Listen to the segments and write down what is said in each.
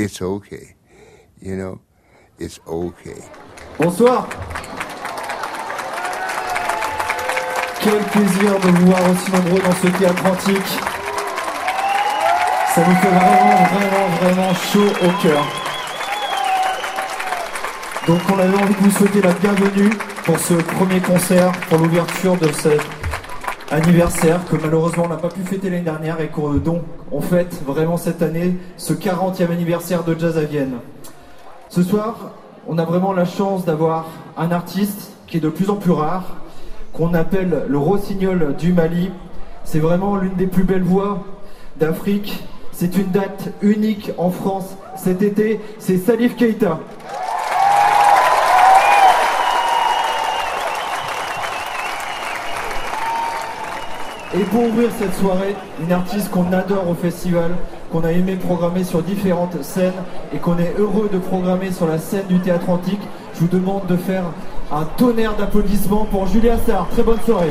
it's okay. You know, it's okay. Bonsoir. Quel plaisir de vous voir aussi nombreux dans ce théâtre antique. Ça nous fait vraiment, vraiment, vraiment chaud au cœur. Donc on avait envie de vous souhaiter la bienvenue pour ce premier concert, pour l'ouverture de cet anniversaire que malheureusement on n'a pas pu fêter l'année dernière et qu'on donc on fête vraiment cette année ce 40e anniversaire de Jazz à Vienne. Ce soir, on a vraiment la chance d'avoir un artiste qui est de plus en plus rare, qu'on appelle le rossignol du Mali. C'est vraiment l'une des plus belles voix d'Afrique. C'est une date unique en France cet été. C'est Salif Keita. Et pour ouvrir cette soirée, une artiste qu'on adore au festival, qu'on a aimé programmer sur différentes scènes et qu'on est heureux de programmer sur la scène du théâtre antique, je vous demande de faire un tonnerre d'applaudissements pour Julia Sarr. Très bonne soirée.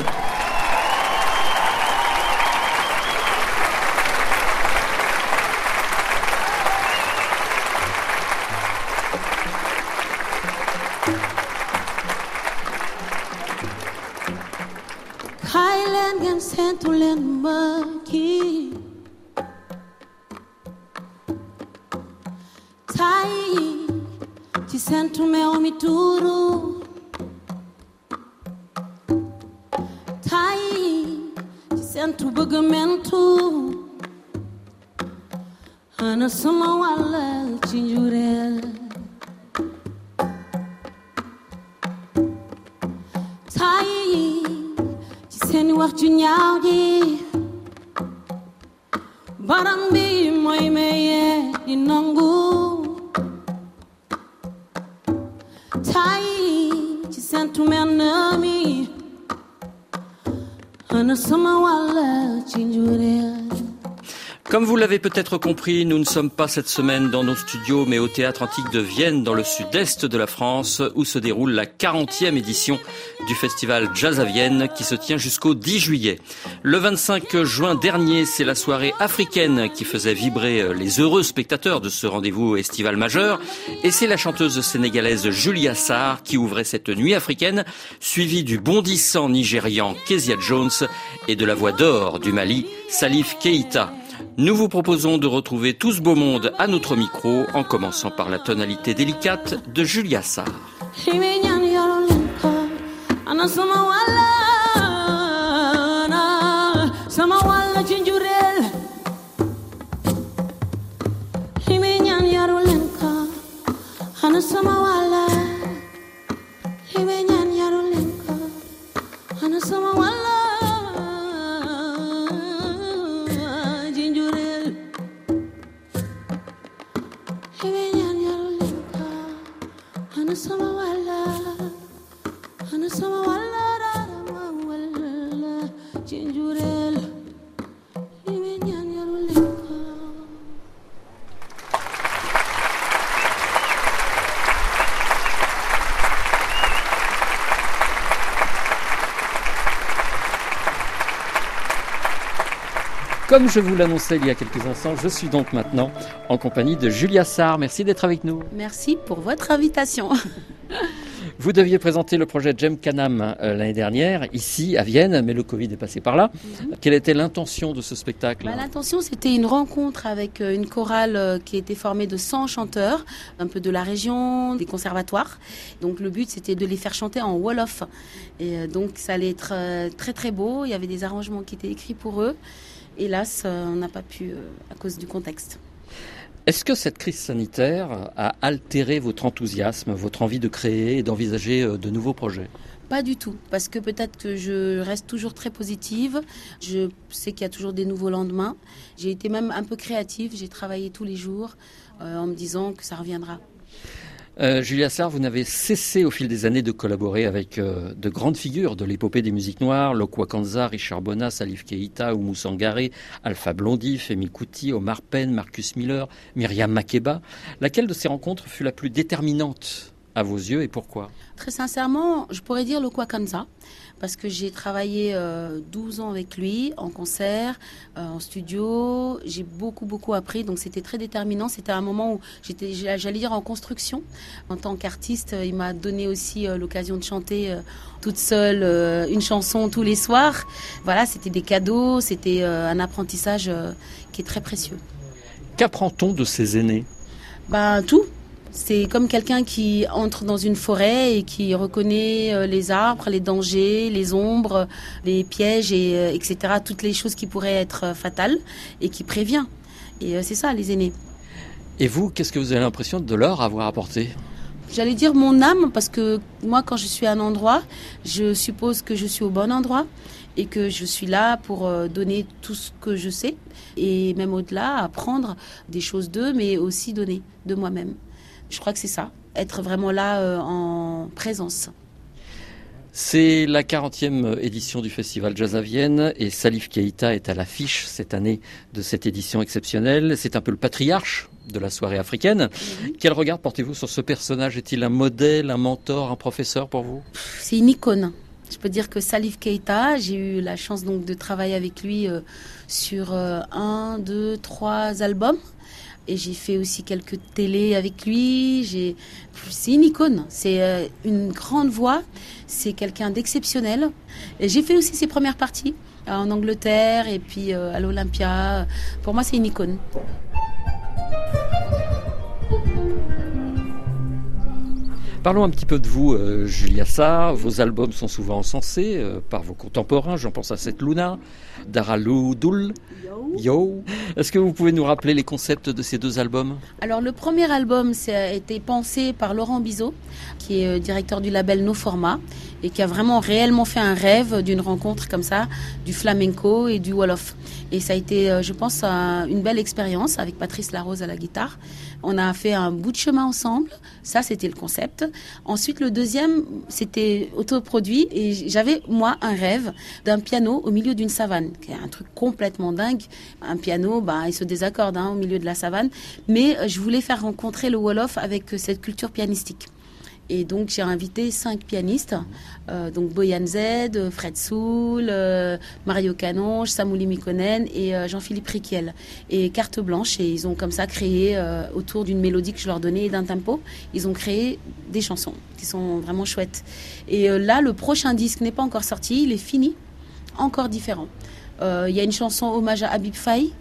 inongu tai ci sentu menami ana sama wala ci Comme vous l'avez peut-être compris, nous ne sommes pas cette semaine dans nos studios, mais au Théâtre Antique de Vienne, dans le sud-est de la France, où se déroule la 40e édition du festival Jazz à Vienne, qui se tient jusqu'au 10 juillet. Le 25 juin dernier, c'est la soirée africaine qui faisait vibrer les heureux spectateurs de ce rendez-vous estival majeur, et c'est la chanteuse sénégalaise Julia Sarr qui ouvrait cette nuit africaine, suivie du bondissant nigérian Kezia Jones et de la voix d'or du Mali, Salif Keita. Nous vous proposons de retrouver tout ce beau monde à notre micro, en commençant par la tonalité délicate de Julia Sarr. Chinjurel Comme je vous l'annonçais il y a quelques instants, je suis donc maintenant en compagnie de Julia Sarr. Merci d'être avec nous. Merci pour votre invitation. Vous deviez présenter le projet Jem Canam euh, l'année dernière, ici à Vienne, mais le Covid est passé par là. Quelle était l'intention de ce spectacle Bah, L'intention, c'était une rencontre avec euh, une chorale euh, qui était formée de 100 chanteurs, un peu de la région, des conservatoires. Donc le but, c'était de les faire chanter en Wolof. Et donc ça allait être très très beau. Il y avait des arrangements qui étaient écrits pour eux. Hélas, euh, on n'a pas pu euh, à cause du contexte. Est-ce que cette crise sanitaire a altéré votre enthousiasme, votre envie de créer et d'envisager euh, de nouveaux projets? Pas du tout, parce que peut-être que je reste toujours très positive. Je sais qu'il y a toujours des nouveaux lendemains. J'ai été même un peu créative. J'ai travaillé tous les jours euh, en me disant que ça reviendra. Euh, Julia Sarr, vous n'avez cessé au fil des années de collaborer avec euh, de grandes figures de l'épopée des musiques noires, Lokwa Kanza, Richard Bona, Salif Keita, Oumou Sangaré, Alpha Blondie, Femi Kuti, Omar Penn, Marcus Miller, Myriam Makeba. Laquelle de ces rencontres fut la plus déterminante à vos yeux et pourquoi? Très sincèrement, je pourrais dire Lokwa Kanza parce que j'ai travaillé euh, 12 ans avec lui en concert, euh, en studio. J'ai beaucoup, beaucoup appris, donc c'était très déterminant. C'était un moment où j'étais, j'allais dire, en construction. En tant qu'artiste, il m'a donné aussi euh, l'occasion de chanter euh, toute seule euh, une chanson tous les soirs. Voilà, c'était des cadeaux, c'était euh, un apprentissage euh, qui est très précieux. Qu'apprend-on de ces aînés? Ben, tout. C'est comme quelqu'un qui entre dans une forêt et qui reconnaît euh, les arbres, les dangers, les ombres, les pièges, et, euh, etc. Toutes les choses qui pourraient être euh, fatales et qui prévient. Et c'est ça, les aînés. Et vous, qu'est-ce que vous avez l'impression de leur avoir apporté? J'allais dire mon âme parce que moi, quand je suis à un endroit, je suppose que je suis au bon endroit et que je suis là pour donner tout ce que je sais et même au-delà, apprendre des choses d'eux, mais aussi donner de moi-même. Je crois que c'est ça, être vraiment là euh, en présence. C'est la 40e édition du Festival Jazz à Vienne et Salif Keita est à l'affiche cette année de cette édition exceptionnelle. C'est un peu le patriarche de la soirée africaine. Quel regard portez-vous sur ce personnage? Est-il un modèle, un mentor, un professeur pour vous? C'est une icône. Je peux dire que Salif Keita, j'ai eu la chance donc de travailler avec lui euh, sur euh, un, deux, trois albums. Et j'ai fait aussi quelques télés avec lui. C'est une icône. C'est euh, une grande voix. C'est quelqu'un d'exceptionnel. J'ai fait aussi ses premières parties euh, en Angleterre et puis euh, à l'Olympia. Pour moi, c'est une icône. Parlons un petit peu de vous, Julia Sarr. Vos albums sont souvent encensés par vos contemporains. J'en pense à cette Luna, Daralou Doul, Yo. Est-ce que vous pouvez nous rappeler les concepts de ces deux albums? Alors le premier album a été pensé par Laurent Bizot, qui est euh, directeur du label No Format et qui a vraiment réellement fait un rêve d'une rencontre comme ça, du flamenco et du wolof. Et ça a été, euh, je pense, un- une belle expérience avec Patrice Larose à la guitare. On a fait un bout de chemin ensemble. Ça, c'était le concept. Ensuite, le deuxième, c'était autoproduit et j'avais, moi, un rêve d'un piano au milieu d'une savane, qui un truc complètement dingue. Un piano, bah, il se désaccorde hein, au milieu de la savane. Mais euh, je voulais faire rencontrer le Wolof avec euh, cette culture pianistique. Et donc j'ai invité cinq pianistes, euh, donc Boyan Z, Fred Soul, Mario Canonge, Samouli Mikonen et Jean-Philippe Riquiel. Et carte blanche, et ils ont comme ça créé, autour d'une mélodie que je leur donnais et d'un tempo, ils ont créé des chansons qui sont vraiment chouettes. Et là, le prochain disque n'est pas encore sorti, il est fini, encore différent. Euh, Il y a une chanson hommage à Habib Faye,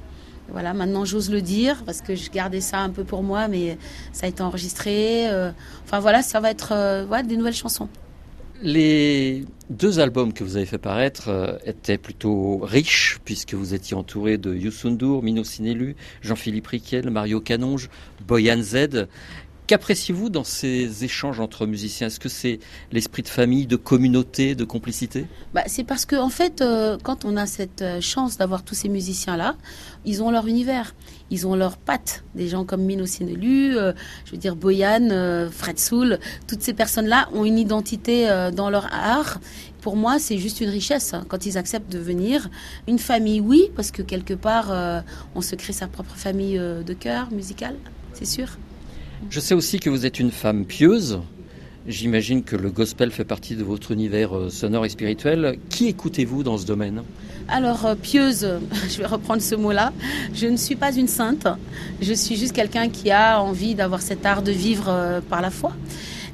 voilà, maintenant j'ose le dire parce que je gardais ça un peu pour moi, mais ça a été enregistré. euh, enfin voilà, ça va être euh, voilà, des nouvelles chansons. Les deux albums que vous avez fait paraître euh, étaient plutôt riches, puisque vous étiez entouré de Youssou N'Dour, Mino Sinelu, Jean-Philippe Riquel, Mario Canonge, Boyan Z. Qu'appréciez-vous dans ces échanges entre musiciens? Est-ce que c'est l'esprit de famille, de communauté, de complicité? Bah, c'est parce que en fait, euh, quand on a cette euh, chance d'avoir tous ces musiciens-là, ils ont leur univers, ils ont leurs pattes. Des gens comme Mino Sinelu, euh, je veux dire Boyan, Fred Soul, toutes ces personnes-là ont une identité dans leur art. Pour moi, c'est juste une richesse hein, quand ils acceptent de venir. Une famille, oui, parce que quelque part, on se crée sa propre famille de cœur musicale, c'est sûr. Je sais aussi que vous êtes une femme pieuse. J'imagine que le gospel fait partie de votre univers euh, sonore et spirituel. Qui écoutez-vous dans ce domaine? Alors, euh, pieuse, je vais reprendre ce mot-là. Je ne suis pas une sainte. Je suis juste quelqu'un qui a envie d'avoir cet art de vivre euh, par la foi.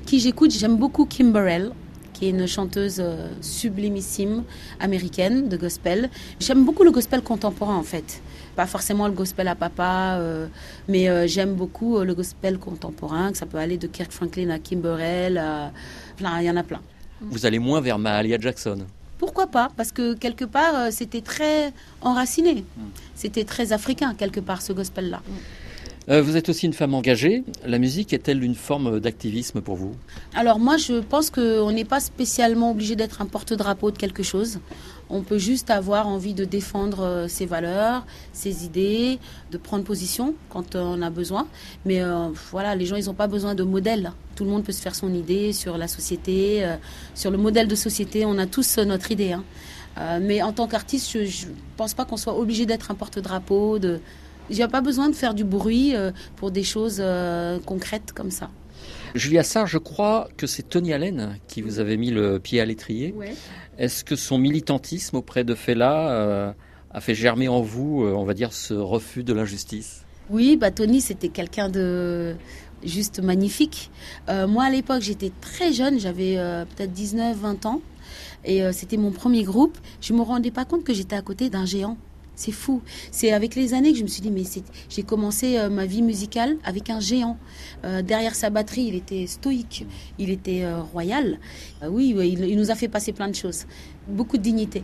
Qui j'écoute, j'aime beaucoup Kimberell, qui est une chanteuse sublimissime américaine de gospel. J'aime beaucoup le gospel contemporain, en fait. Pas forcément le gospel à papa, euh, mais euh, j'aime beaucoup euh, le gospel contemporain, que ça peut aller de Kirk Franklin à Kimberell, plein, il y en a plein. Vous allez moins vers Mahalia Jackson. Pourquoi pas? Parce que quelque part, euh, c'était très enraciné. C'était très africain, quelque part, ce gospel-là. Euh, vous êtes aussi une femme engagée. La musique est-elle une forme d'activisme pour vous? Alors moi, je pense qu'on n'est pas spécialement obligé d'être un porte-drapeau de quelque chose. On peut juste avoir envie de défendre euh, ses valeurs, ses idées, de prendre position quand on a besoin. Mais euh, voilà, les gens, ils n'ont pas besoin de modèles. Tout le monde peut se faire son idée sur la société, euh, sur le modèle de société. On a tous notre idée. hein. Mais en tant qu'artiste, je ne pense pas qu'on soit obligé d'être un porte-drapeau. De... Il n'y a pas besoin de faire du bruit pour des choses concrètes comme ça. Julia Sarr, je crois que c'est Tony Allen qui vous avait mis le pied à l'étrier. Est-ce que son militantisme auprès de Fela euh, a fait germer en vous, euh, on va dire, ce refus de l'injustice? Oui, bah Tony, c'était quelqu'un de juste magnifique. Euh, moi, à l'époque, j'étais très jeune, j'avais euh, peut-être 19, 20 ans. Et c'était mon premier groupe. Je me rendais pas compte que j'étais à côté d'un géant. C'est fou. C'est avec les années que je me suis dit, mais j'ai commencé euh, ma vie musicale avec un géant. Euh, derrière sa batterie, il était stoïque, il était euh, royal. Oui, oui, il, nous a fait passer plein de choses. Beaucoup de dignité.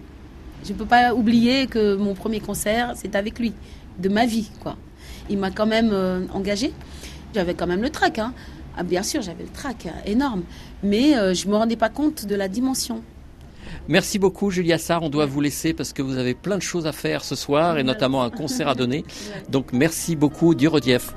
Je ne peux pas oublier que mon premier concert, c'est avec lui, de ma vie, quoi. Il m'a quand même euh, engagé. J'avais quand même le trac, hein. Ah, bien sûr, j'avais le trac, énorme. Mais je me rendais pas compte de la dimension. Merci beaucoup, Julia Sarr. On doit vous laisser parce que vous avez plein de choses à faire ce soir et notamment un concert à donner. Donc, merci beaucoup, Dieu Redief.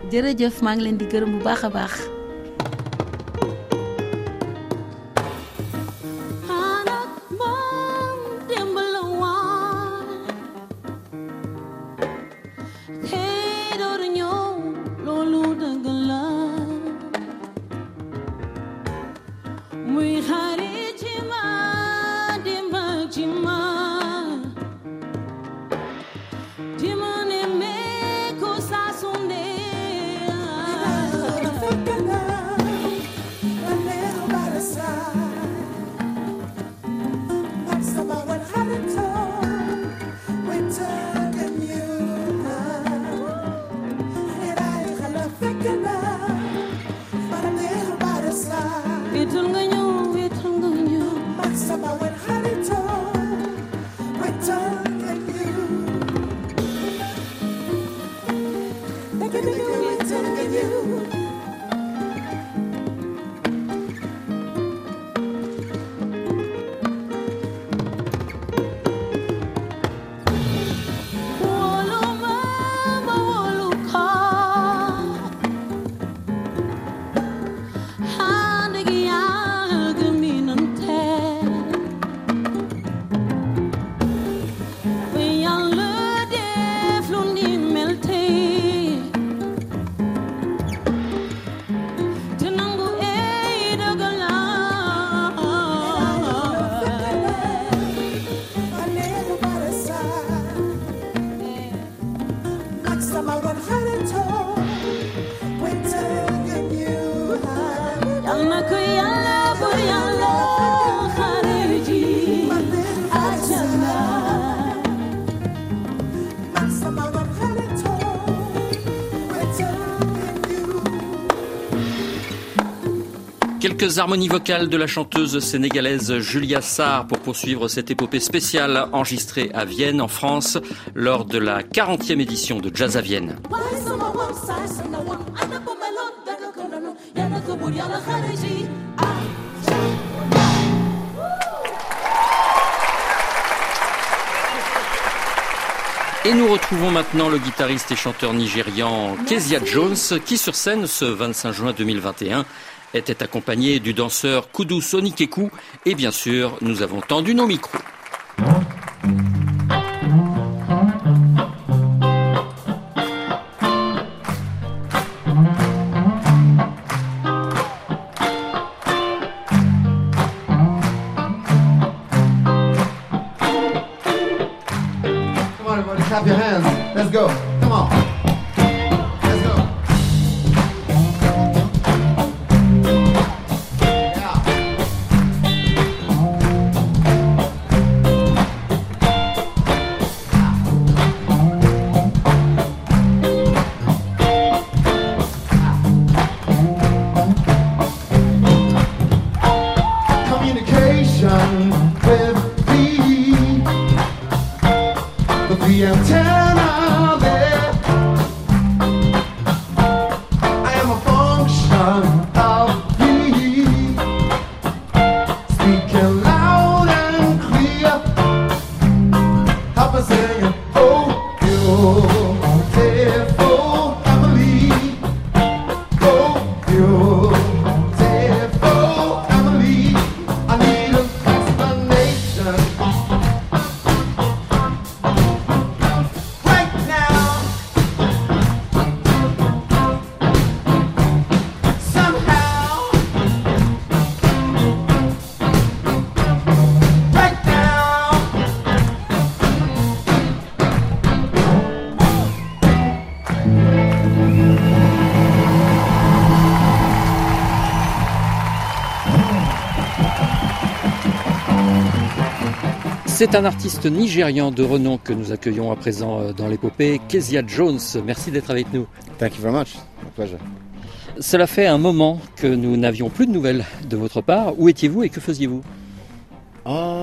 Quelques harmonies vocales de la chanteuse sénégalaise Julia Sarr pour poursuivre cette épopée spéciale enregistrée à Vienne, en France, lors de la 40e édition de Jazz à Vienne. Et nous retrouvons maintenant le guitariste et chanteur nigérian Kezia Jones, qui sur scène ce 25 juin 2021 était accompagné du danseur Kudu Sonikeku. Et bien sûr, nous avons tendu nos micros. C'est un artiste nigérian de renom que nous accueillons à présent euh, dans l'épopée, Kezia Jones. Merci d'être avec nous. Thank you very much. My pleasure. Cela fait un moment que nous n'avions plus de nouvelles de votre part. Où étiez-vous et que faisiez-vous? Uh,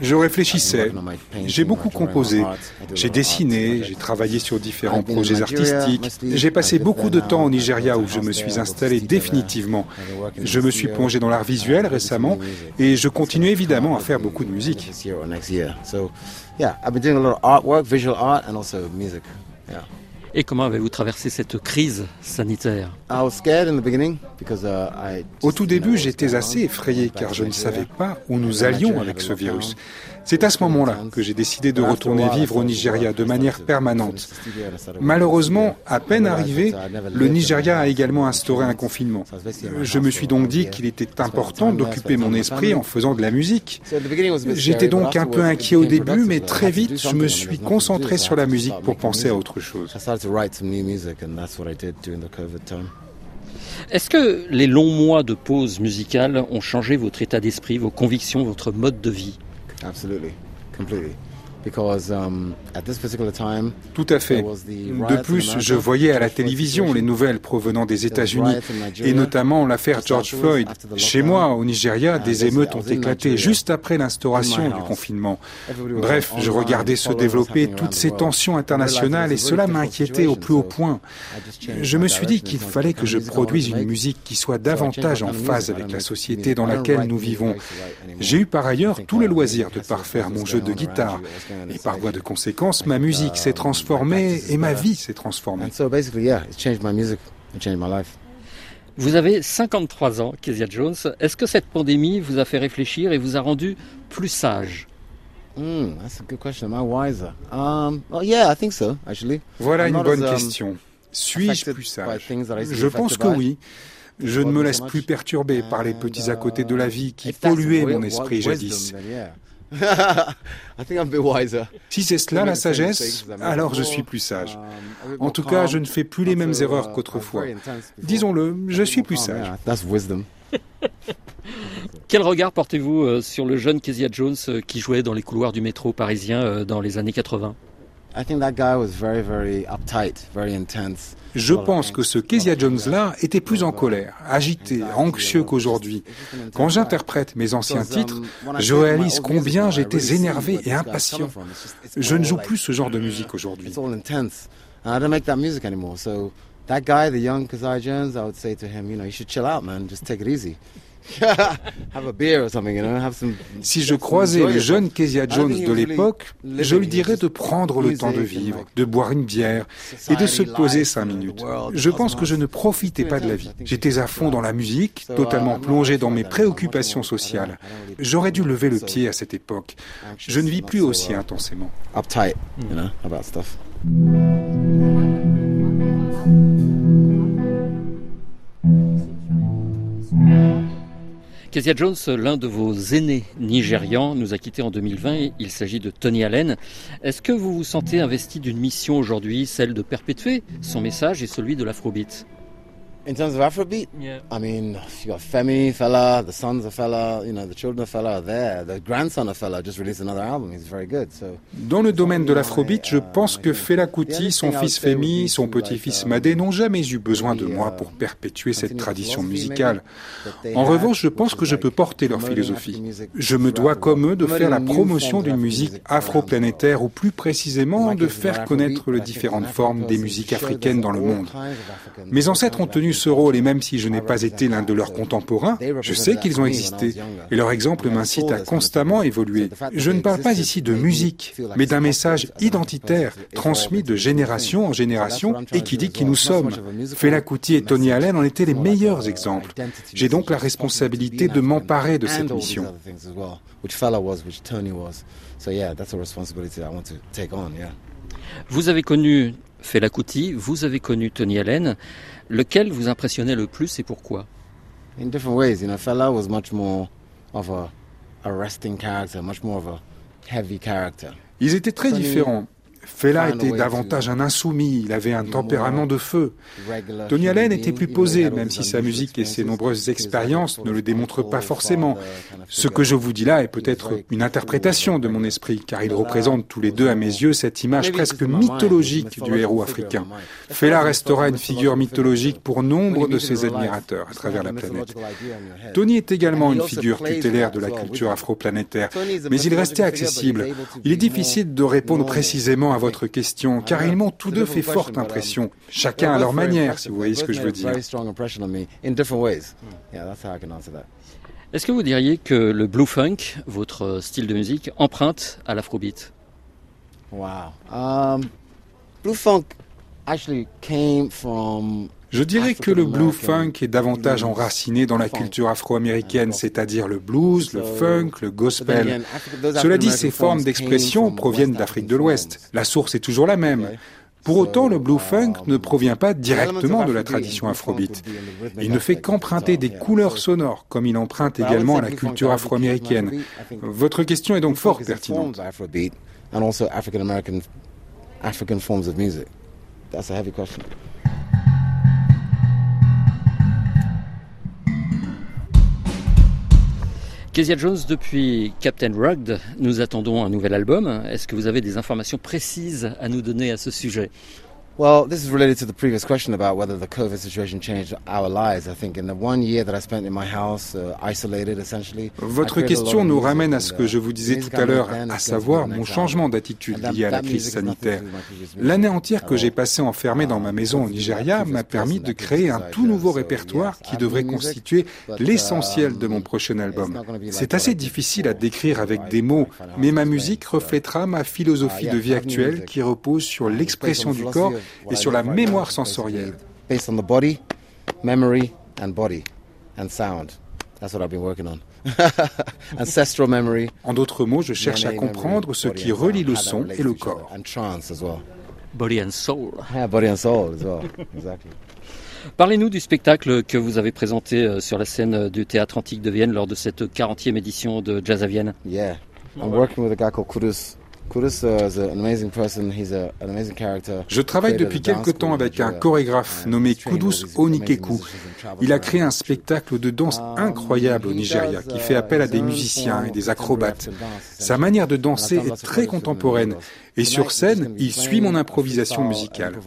Je réfléchissais. J'ai beaucoup composé. J'ai dessiné, j'ai travaillé sur différents projets artistiques. J'ai passé beaucoup de temps au Nigeria où je me suis installé définitivement. Je me suis plongé dans l'art visuel récemment et je continue évidemment à faire beaucoup de musique. This year or next year. So, yeah, I've been doing a lot of artwork, visual art, and also music. Yeah. Et comment avez-vous traversé cette crise sanitaire uh. Au tout début, j'étais assez effrayé car je ne savais pas où nous allions avec ce virus. C'est à ce moment-là que j'ai décidé de retourner vivre au Nigeria de manière permanente. Malheureusement, à peine arrivé, le Nigeria a également instauré un confinement. Je me suis donc dit qu'il était important d'occuper mon esprit en faisant de la musique. J'étais donc un peu inquiet au début, mais très vite, je me suis concentré sur la musique pour penser à autre chose. Est-ce que les longs mois de pause musicale ont changé votre état d'esprit, vos convictions, votre mode de vie? Absolutely, completely. Because um, at this particular time, Tout à fait. De plus, je voyais à la télévision les nouvelles provenant des États-Unis, et notamment l'affaire George Floyd. Chez moi, au Nigeria, des émeutes ont éclaté juste après l'instauration du confinement. Bref, je regardais se développer toutes ces tensions internationales et cela m'inquiétait au plus haut point. Je me suis dit qu'il fallait que je produise une musique qui soit davantage en phase avec la société dans laquelle nous vivons. J'ai eu par ailleurs tout le loisir de parfaire mon jeu de guitare. Et par voie de conséquence, ma musique s'est transformée et ma vie s'est transformée. and so basically, yeah, it changed my music, it changed my life. Vous avez 53 ans, Kezia Jones. Est-ce que cette pandémie vous a fait réfléchir et vous a rendu plus sage? Hmm? Um, well, yeah, I think so, actually. Voilà une bonne um, question. Suis-je plus sage? Je pense que oui. Je ne me laisse plus perturber par les petits à côté de la vie qui polluaient mon esprit jadis. I think I'm a bit wiser. Si c'est cela la sagesse, alors je suis plus sage. En tout cas, je ne fais plus les mêmes erreurs qu'autrefois. Disons-le, je suis plus sage. Yeah, that's wisdom. Quel regard portez-vous euh, sur le jeune Kezia Jones euh, qui jouait dans les couloirs du métro parisien euh, dans les années 80 I think that guy was very, very uptight, very intense. Je pense que ce Kezia Jones-là était plus en colère, agité, anxieux qu'aujourd'hui. Quand j'interprète mes anciens titres, je réalise combien j'étais énervé et impatient. Je ne joue plus ce genre de musique aujourd'hui. Have a beer or something, you know, have some. Si je croisais le jeune Kezia Jones de l'époque, je lui dirais de prendre le temps de vivre, de boire une bière et de se poser cinq minutes. Je pense que je ne profitais pas de la vie. J'étais à fond dans la musique, totalement plongé dans mes préoccupations sociales. J'aurais dû lever le pied à cette époque. Je ne vis plus aussi intensément. Uptight, you know, about stuff. Kezia Jones, l'un de vos aînés nigérians, nous a quittés en 2020. Il s'agit de Tony Allen. Est-ce que vous vous sentez investi d'une mission aujourd'hui, celle de perpétuer son message et celui de l'afrobeat? In terms of Afrobeat, I mean, you got Femi fella, the sons of fella, you know, the children of fella are there. The grandson of fella just released another album. He's very good. So Dans le domaine de l'afrobeat, je pense que Fela Kuti, son fils Femi, son petit-fils Madé n'ont jamais eu besoin de moi pour perpétuer cette tradition musicale. En revanche, je pense que je peux porter leur philosophie. Je me dois comme eux de faire la promotion d'une musique afro-planétaire ou plus précisément de faire connaître les différentes formes des musiques africaines dans le monde. Mes ancêtres ont tenu ce rôle et même si je n'ai pas été l'un de leurs contemporains, je sais qu'ils ont existé et leur exemple m'incite à constamment évoluer. Je ne parle pas ici de musique, mais d'un message identitaire transmis de génération en génération et qui dit qui nous sommes. Fela Kuti et Tony Allen en étaient les meilleurs exemples. J'ai donc la responsabilité de m'emparer de cette mission. other things as well, which fella was, which Tony was. So yeah, that's a responsibility that I want to take on. Yeah. Vous avez connu Fela Kuti, vous avez connu Tony Allen. Lequel vous impressionnait le plus et pourquoi? In different ways. You know, Fela was much more of a arresting character, much more of a heavy character. Ils étaient très différents. Fela était davantage un insoumis, il avait un tempérament de feu. Tony Allen était plus posé, même si sa musique et ses nombreuses expériences ne le démontrent pas forcément. Ce que je vous dis là est peut-être une interprétation de mon esprit, car ils représentent tous les deux à mes yeux cette image presque mythologique du héros africain. Fela restera une figure mythologique pour nombre de ses admirateurs à travers la planète. Tony est également une figure tutélaire de la culture afroplanétaire, mais il restait accessible. Il est difficile de répondre précisément à votre question, car ils m'ont tous deux fait forte impression, chacun à leur manière, si vous voyez ce que je veux dire. Est-ce que vous diriez que le blue funk, votre style de musique, emprunte à l'afrobeat? Wow. Um, blue funk actually came from je dirais que le blue funk est davantage enraciné dans la culture afro-américaine, c'est-à-dire le blues, le funk, le gospel. Cela dit, ces formes d'expression proviennent d'Afrique de l'Ouest. La source est toujours la même. Pour autant, le blue funk ne provient pas directement de la tradition afrobeat. Il ne fait qu'emprunter des couleurs sonores, comme il emprunte également à la culture afro-américaine. Votre question est donc fort pertinente. Kezia Jones, depuis Captain Rugged, nous attendons un nouvel album. Est-ce que vous avez des informations précises à nous donner à ce sujet? Well, this is related to the previous question about whether the COVID situation changed our lives. I think in the one year that I spent in my house, uh, isolated essentially. Votre question nous ramène à ce que je vous disais tout à l'heure, à savoir mon changement d'attitude lié à la crise sanitaire. L'année entière que j'ai passée enfermée dans ma maison au Nigeria m'a permis de créer un tout nouveau répertoire qui devrait constituer l'essentiel de mon prochain album. C'est assez difficile à décrire avec des mots, mais ma musique reflètera ma philosophie de vie actuelle qui repose sur l'expression du corps et sur la mémoire sensorielle. Based on the body, memory and body and sound. That's what I've been working on. Ancestral memory. En d'autres mots, je cherche à comprendre ce qui relie le son et le corps. And trance as well. Body and soul. Yeah, body and soul as well. Exactly. Parlez-nous du spectacle que vous avez présenté euh, sur la scène du Théâtre Antique de Vienne lors de cette 40e édition de Jazz à Vienne. Yeah. I'm working with a guy called Kudus je travaille depuis quelque temps avec un chorégraphe nommé Kudus Onikeku. Il a créé un spectacle de danse incroyable au Nigeria qui fait appel à des musiciens et des acrobates. Sa manière de danser est très contemporaine et sur scène, il suit mon improvisation musicale.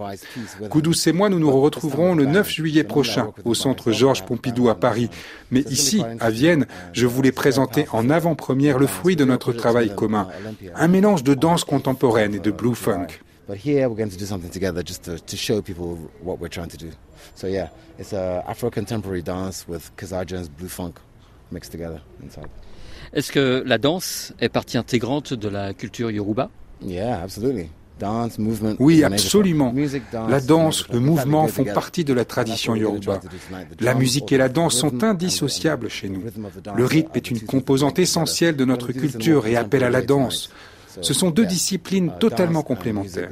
Kudus et moi, nous nous retrouverons le 9 juillet prochain au centre Georges Pompidou à Paris. Mais ici, à Vienne, je voulais présenter en avant-première le fruit de notre travail commun. Un mélange de danse contemporaine et de blue funk. But here we're going to do something together just to, to show people what we're trying to do. So yeah, it's a Afro contemporary dance with Kazajan's blue funk mixed together inside. Est-ce que la danse est partie intégrante de la culture yoruba? Oui, absolument. La danse, le mouvement font partie de la tradition yoruba. La musique et la danse sont indissociables chez nous. Le rythme est une composante essentielle de notre culture et appelle à la danse. Ce sont deux disciplines totalement complémentaires.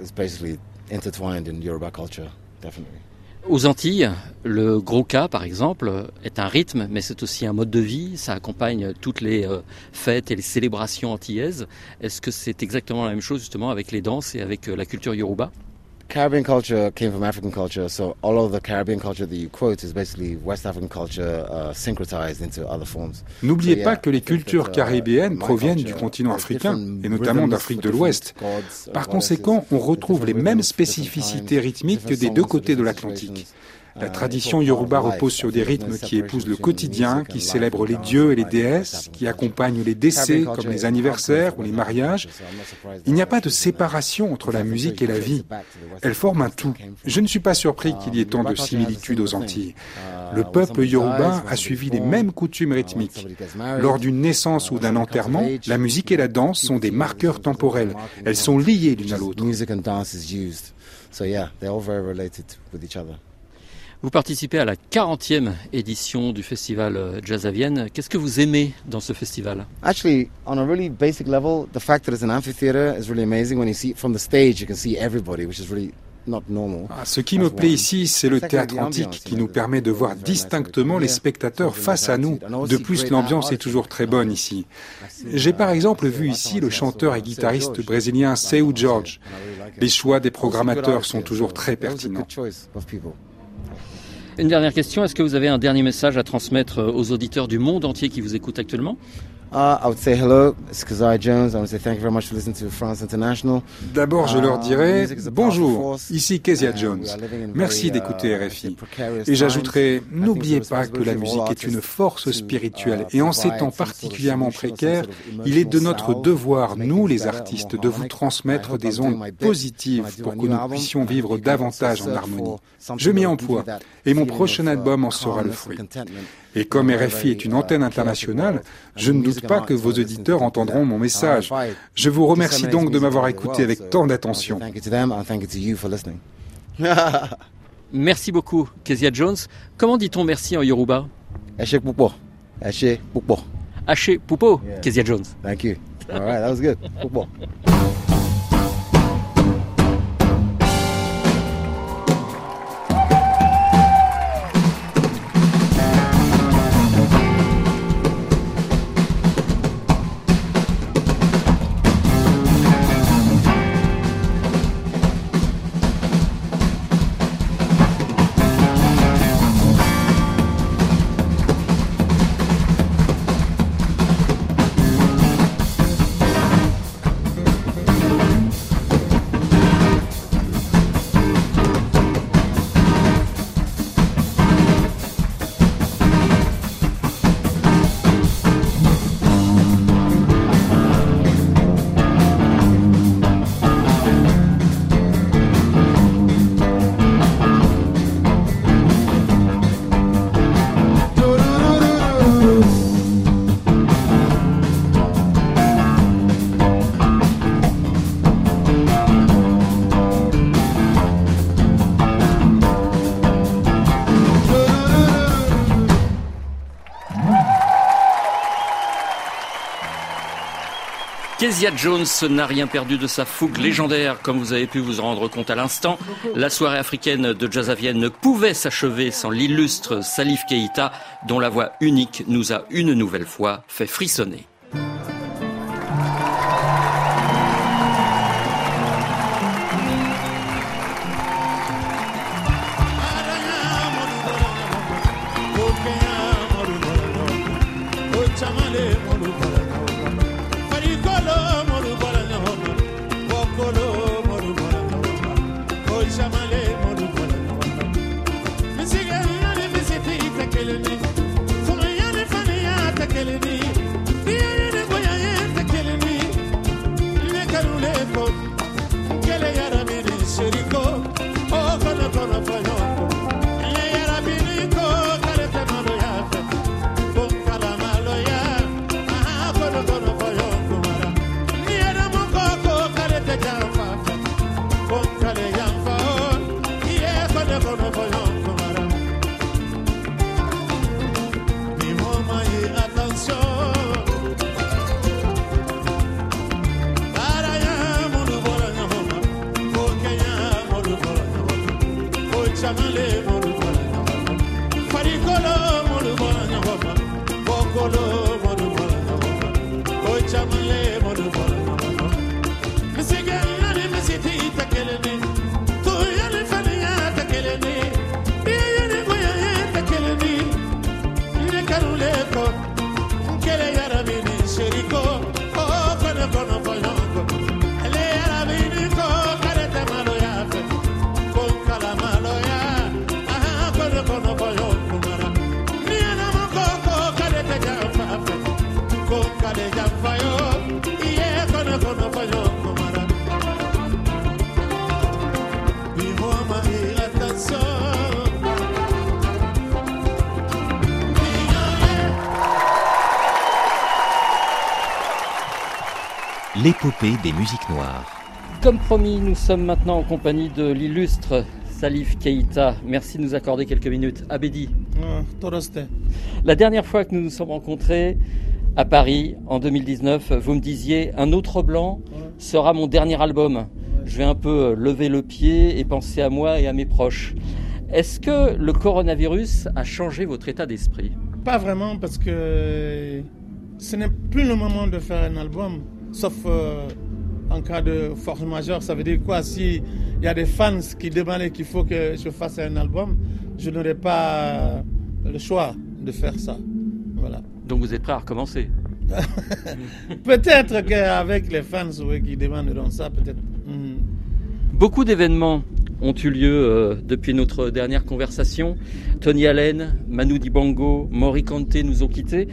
Aux Antilles, le gros cas, par exemple, est un rythme, mais c'est aussi un mode de vie. Ça accompagne toutes les euh, fêtes et les célébrations antillaises. Est-ce que c'est exactement la même chose justement avec les danses et avec euh, la culture yoruba? Caribbean culture came from African culture, so all of the Caribbean culture that you quote is basically West African culture uh, syncretized into other forms. N'oubliez pas que les cultures uh, caribéennes proviennent du continent africain et notamment d'Afrique de l'Ouest. Uh, Par conséquent, on retrouve les mêmes spécificités rythmiques que des deux côtés de l'Atlantique. La tradition yoruba repose sur des rythmes qui épousent le quotidien, qui célèbrent les dieux et les déesses, qui accompagnent les décès comme les anniversaires ou les mariages. Il n'y a pas de séparation entre la musique et la vie. Elles forment un tout. Je ne suis pas surpris qu'il y ait tant de similitudes aux Antilles. Le peuple yoruba a suivi les mêmes coutumes rythmiques. Lors d'une naissance ou d'un enterrement, la musique et la danse sont des marqueurs temporels. Elles sont liées l'une à l'autre. Vous participez à la 40e édition du festival euh, Jazz à Vienne. Qu'est-ce que vous aimez dans ce festival? Actually, on a really basic level, the fact that it's an amphitheater is really amazing. When you see it from the stage, you can see everybody, which is really Ah, ce qui me plaît ici, c'est le théâtre antique qui nous permet de voir distinctement les spectateurs face à nous. De plus, l'ambiance est toujours très bonne ici. J'ai par exemple vu ici le chanteur et guitariste brésilien Seu Jorge. Les choix des programmateurs sont toujours très pertinents. Une dernière question, est-ce que vous avez un dernier message à transmettre aux auditeurs du monde entier qui vous écoutent actuellement? D'abord, je leur dirais bonjour, ici Kezia Jones. Merci d'écouter RFI. Et j'ajouterai, n'oubliez pas que la musique est une force spirituelle. et en ces temps particulièrement précaires, il est de notre devoir, nous les artistes, de vous transmettre des ondes positives pour que nous puissions vivre davantage en harmonie. Je m'y emploie. et mon prochain album en sera le fruit. Et comme RFI est une antenne internationale, je ne doute pas que vos auditeurs entendront mon message. Je vous remercie donc de m'avoir écouté avec tant d'attention. Merci beaucoup, Kezia Jones. Comment dit-on merci en Yoruba? Haché Poupo. Haché Poupo. Haché Poupo, Kezia Jones. Thank you. All right, that was good. Poupo. Kezia Jones n'a rien perdu de sa fougue légendaire, comme vous avez pu vous en rendre compte à l'instant. La soirée africaine de Jazz à ne pouvait s'achever sans l'illustre Salif Keita, dont la voix unique nous a une nouvelle fois fait frissonner. L'épopée des musiques noires. Comme promis, nous sommes maintenant en compagnie de l'illustre Salif Keïta. Merci de nous accorder quelques minutes. Abedi. La dernière fois que nous nous sommes rencontrés à Paris en 2019, vous me disiez un autre blanc sera mon dernier album. je vais un peu lever le pied et penser à moi et à mes proches. Est-ce que le coronavirus a changé votre état d'esprit? Pas vraiment parce que ce n'est plus le moment de faire un album, sauf euh, en cas de force majeure. Ça veut dire quoi? Si il y a des fans qui demandent qu'il faut que je fasse un album, je n'aurai pas le choix de faire ça. Voilà. Donc vous êtes prêt à recommencer? Peut-être qu'avec les fans oui, qui demanderont ça, peut-être. Hmm. Beaucoup d'événements ont eu lieu euh, depuis notre dernière conversation. Tony Allen, Manu Dibango, Mori Kante nous ont quittés.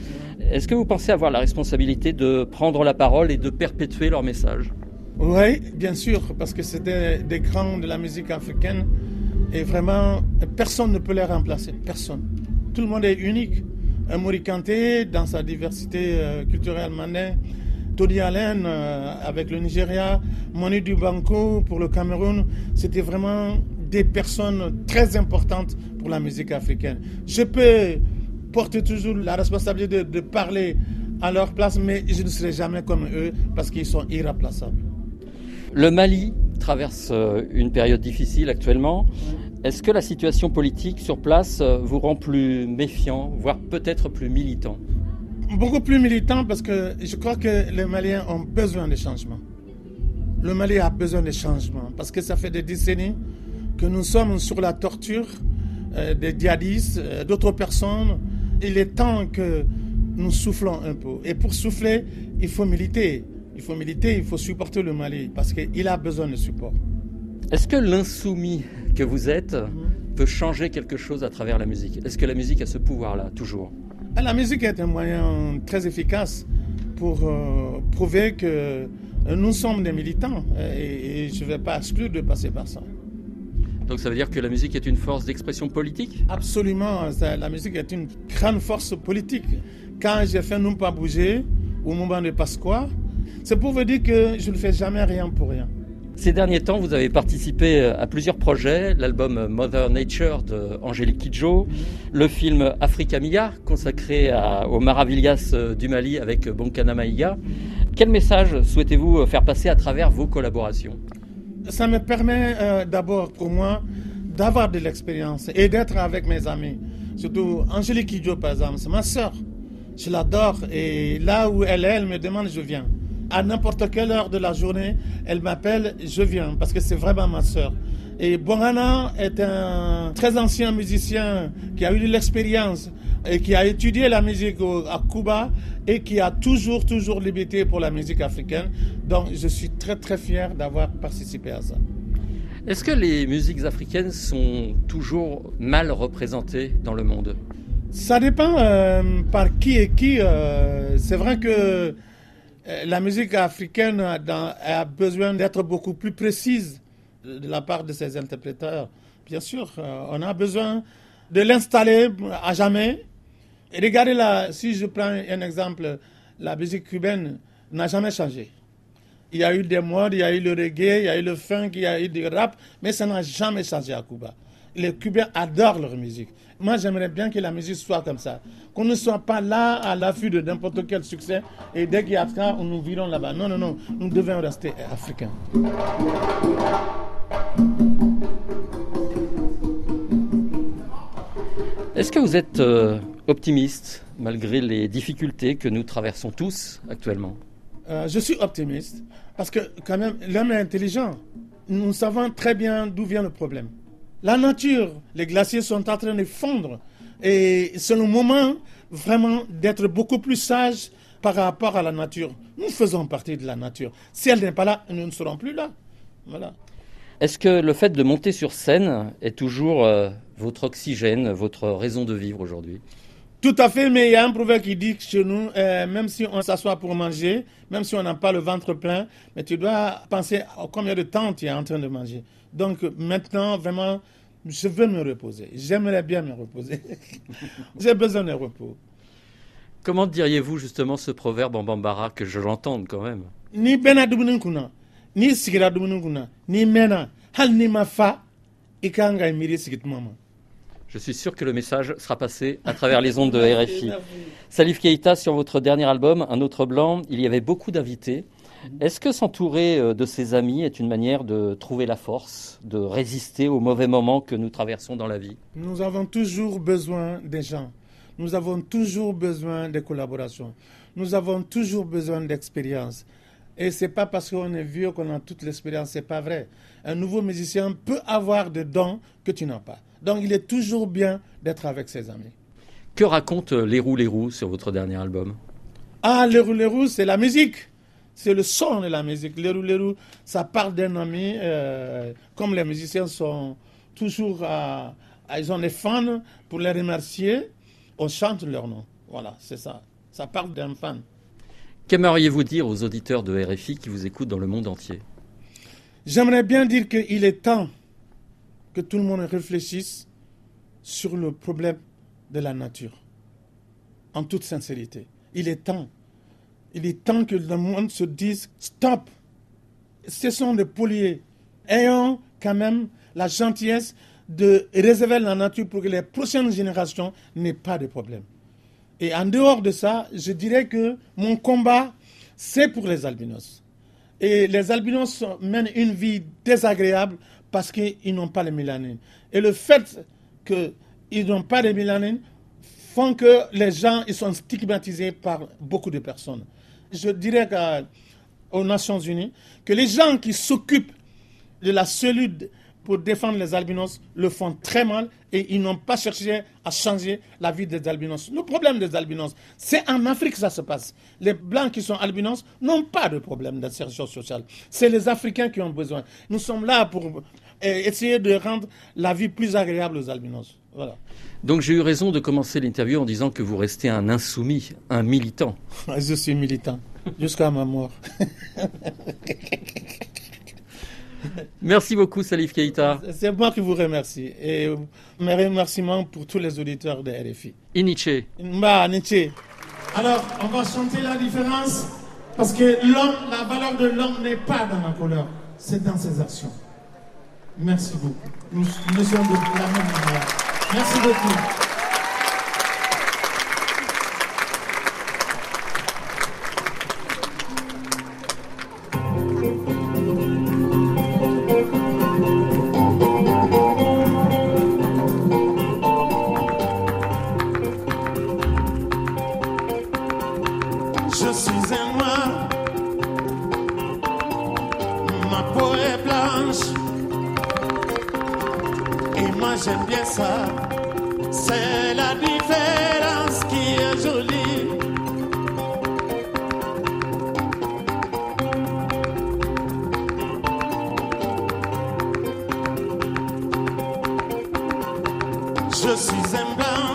Est-ce que vous pensez avoir la responsabilité de prendre la parole et de perpétuer leur message? Oui, bien sûr, parce que c'était des grands de la musique africaine et vraiment, personne ne peut les remplacer. Personne. Tout le monde est unique. Un Mori Kante, dans sa diversité euh, culturelle mandin, Tony Allen euh, avec le Nigeria, Manu Dubanko pour le Cameroun, c'était vraiment des personnes très importantes pour la musique africaine. Je peux porter toujours la responsabilité de, de parler à leur place, mais je ne serai jamais comme eux parce qu'ils sont irremplaçables. Le Mali traverse euh, une période difficile actuellement. Est-ce que la situation politique sur place euh, vous rend plus méfiant, voire peut-être plus militant? Beaucoup plus militant parce que je crois que les Maliens ont besoin de changement. Le Mali a besoin de changement parce que ça fait des décennies que nous sommes sur la torture euh, des djihadistes, d'autres personnes. Il est temps que nous soufflons un peu. Et pour souffler, il faut militer. Il faut militer, il faut supporter le Mali parce qu'il a besoin de support. Est-ce que l'insoumis que vous êtes peut changer quelque chose à travers la musique? Est-ce que la musique a ce pouvoir-là, toujours? La musique est un moyen très efficace pour euh, prouver que nous sommes des militants et, je ne vais pas exclure de passer par ça. Donc ça veut dire que la musique est une force d'expression politique Absolument, la musique est une grande force politique. Quand j'ai fait Non pas bouger ou Mon de Pasqua, c'est pour vous dire que je ne fais jamais rien pour rien. Ces derniers temps, vous avez participé à plusieurs projets, l'album Mother Nature de Angélique Kidjo, le film Africa Mia, consacré à, aux Maravillas du Mali avec Bonkana Maïga. Quel message souhaitez-vous faire passer à travers vos collaborations? Ça me permet euh, d'abord pour moi d'avoir de l'expérience et d'être avec mes amis. Surtout Angélique Kidjo, par exemple, c'est ma soeur. Je l'adore et là où elle est, elle me demande, je viens à n'importe quelle heure de la journée, elle m'appelle, je viens, parce que c'est vraiment ma soeur. Et Bongana est un très ancien musicien qui a eu de l'expérience et qui a étudié la musique à Cuba et qui a toujours, toujours limité pour la musique africaine. Donc je suis très, très fier d'avoir participé à ça. Est-ce que les musiques africaines sont toujours mal représentées dans le monde? Ça dépend euh, par qui et qui. Euh, c'est vrai que euh, la musique africaine a, besoin d'être beaucoup plus précise de la part de ses interpréteurs. Bien sûr, on a besoin de l'installer à jamais. Et regardez là, si je prends un exemple, la musique cubaine n'a jamais changé. Il y a eu des modes, il y a eu le reggae, il y a eu le funk, il y a eu du rap, mais ça n'a jamais changé à Cuba. Les Cubains adorent leur musique. Moi, j'aimerais bien que la musique soit comme ça. Qu'on ne soit pas là à l'affût de n'importe quel succès et dès qu'il y a ça, nous virons là-bas. Non, non, non. Nous devons rester africains. Est-ce que vous êtes euh, optimiste malgré les difficultés que nous traversons tous actuellement euh, Je suis optimiste parce que quand même l'homme est intelligent. Nous savons très bien d'où vient le problème. La nature, les glaciers sont en train de fondre. Et c'est le moment vraiment d'être beaucoup plus sage par rapport à la nature. Nous faisons partie de la nature. Si elle n'est pas là, nous ne serons plus là. Voilà. Est-ce que le fait de monter sur scène est toujours euh, votre oxygène, votre raison de vivre aujourd'hui? Tout à fait, mais il y a un proverbe qui dit que chez nous, euh, même si on s'assoit pour manger, même si on n'a pas le ventre plein, mais tu dois penser à combien de temps tu es en train de manger. Donc maintenant, vraiment, je veux me reposer. J'aimerais bien me reposer. J'ai besoin de repos. Comment diriez-vous justement ce proverbe en bambara que je l'entende quand même? Ni bena kuna, ni sigira kuna, ni mena, hal ni mafa, ikanga miri sigit mama. Je suis sûr que le message sera passé à travers les ondes de RFI. Salif Keita, sur votre dernier album, Un autre blanc, il y avait beaucoup d'invités. Est-ce que s'entourer euh, de ses amis est une manière de trouver la force, de résister aux mauvais moments que nous traversons dans la vie? Nous avons toujours besoin des gens. Nous avons toujours besoin de collaboration. Nous avons toujours besoin d'expérience. Et c'est pas parce qu'on est vieux qu'on a toute l'expérience, c'est pas vrai. Un nouveau musicien peut avoir des dons que tu n'as pas. Donc il est toujours bien d'être avec ses amis. Que raconte Les Roues Les sur votre dernier album? Ah, les roues, les c'est la musique. C'est le son de la musique. Les roues, les ça parle d'un ami. euh, comme les musiciens sont toujours à, à- Ils ont des fans pour les remercier. On chante leur nom. Voilà, c'est ça. Ça parle d'un fan. Qu'aimeriez-vous dire aux auditeurs de RFI qui vous écoutent dans le monde entier? J'aimerais bien dire qu'il est temps que tout le monde réfléchisse sur le problème de la nature. En toute sincérité. Il est temps. Il est temps que le monde se dise stop. Cessons de polluer. Ayons quand même la gentillesse de réserver la nature pour que les prochaines générations n'aient pas de problème. Et en dehors de ça, je dirais que mon combat, c'est pour les albinos. Et les albinos mènent une vie désagréable parce qu'ils n'ont pas les mélanines. Et le fait qu'ils n'ont pas de mélanine font que les gens ils sont stigmatisés par beaucoup de personnes. Je dirais aux Nations Unies que les gens qui s'occupent de la cellule pour défendre les albinos le font très mal et ils n'ont pas cherché à changer la vie des albinos. Le problème des albinos, c'est en Afrique que ça se passe. Les blancs qui sont albinos n'ont pas de problème d'insertion sociale. C'est les Africains qui ont besoin. Nous sommes là pour euh, essayer de rendre la vie plus agréable aux albinos. Voilà. Donc j'ai eu raison de commencer l'interview en disant que vous restez un insoumis, un militant. Je suis militant jusqu'à ma mort. Merci beaucoup Salif Keïta. C'est moi qui vous remercie. Et euh, mes remerciements pour tous les auditeurs de RFI. Iniche. Mba Nietzsche. Alors, on va chanter la différence parce que l'homme, la valeur de l'homme n'est pas dans la couleur, c'est dans ses actions. Merci beaucoup. Nous, nous sommes de la même manière. Merci beaucoup. Blanche, et moi j'aime bien ça. C'est la différence qui est jolie. Je suis un blanc,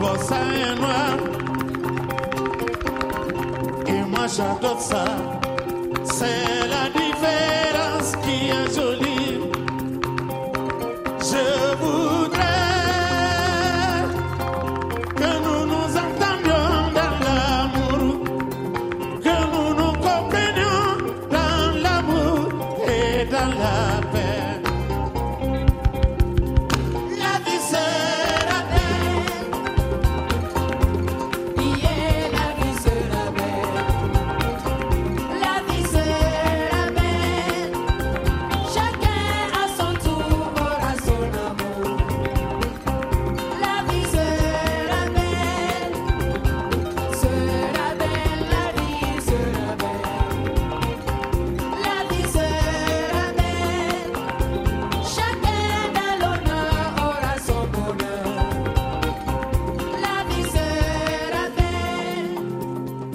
bossa un noir. Et moi j'adore ça. C'est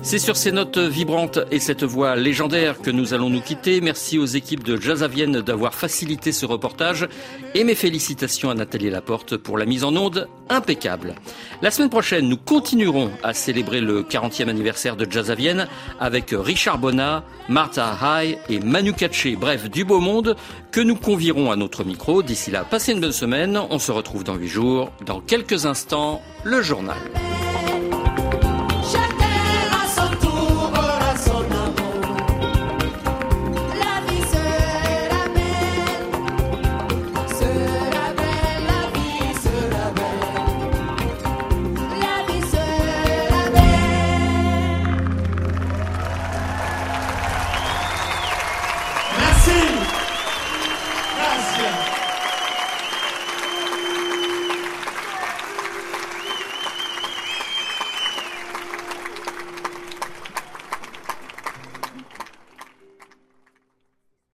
C'est sur ces notes vibrantes et cette voix légendaire que nous allons nous quitter. Merci aux équipes de Jazz à Vienne d'avoir facilité ce reportage et mes félicitations à Nathalie Laporte pour la mise en onde impeccable. La semaine prochaine, nous continuerons à célébrer le 40e anniversaire de Jazz à Vienne avec Richard Bonnat, Martha High et Manu Katché, bref, du beau monde que nous convierons à notre micro. D'ici là, passez une bonne semaine. On se retrouve dans huit jours. Dans quelques instants, le journal.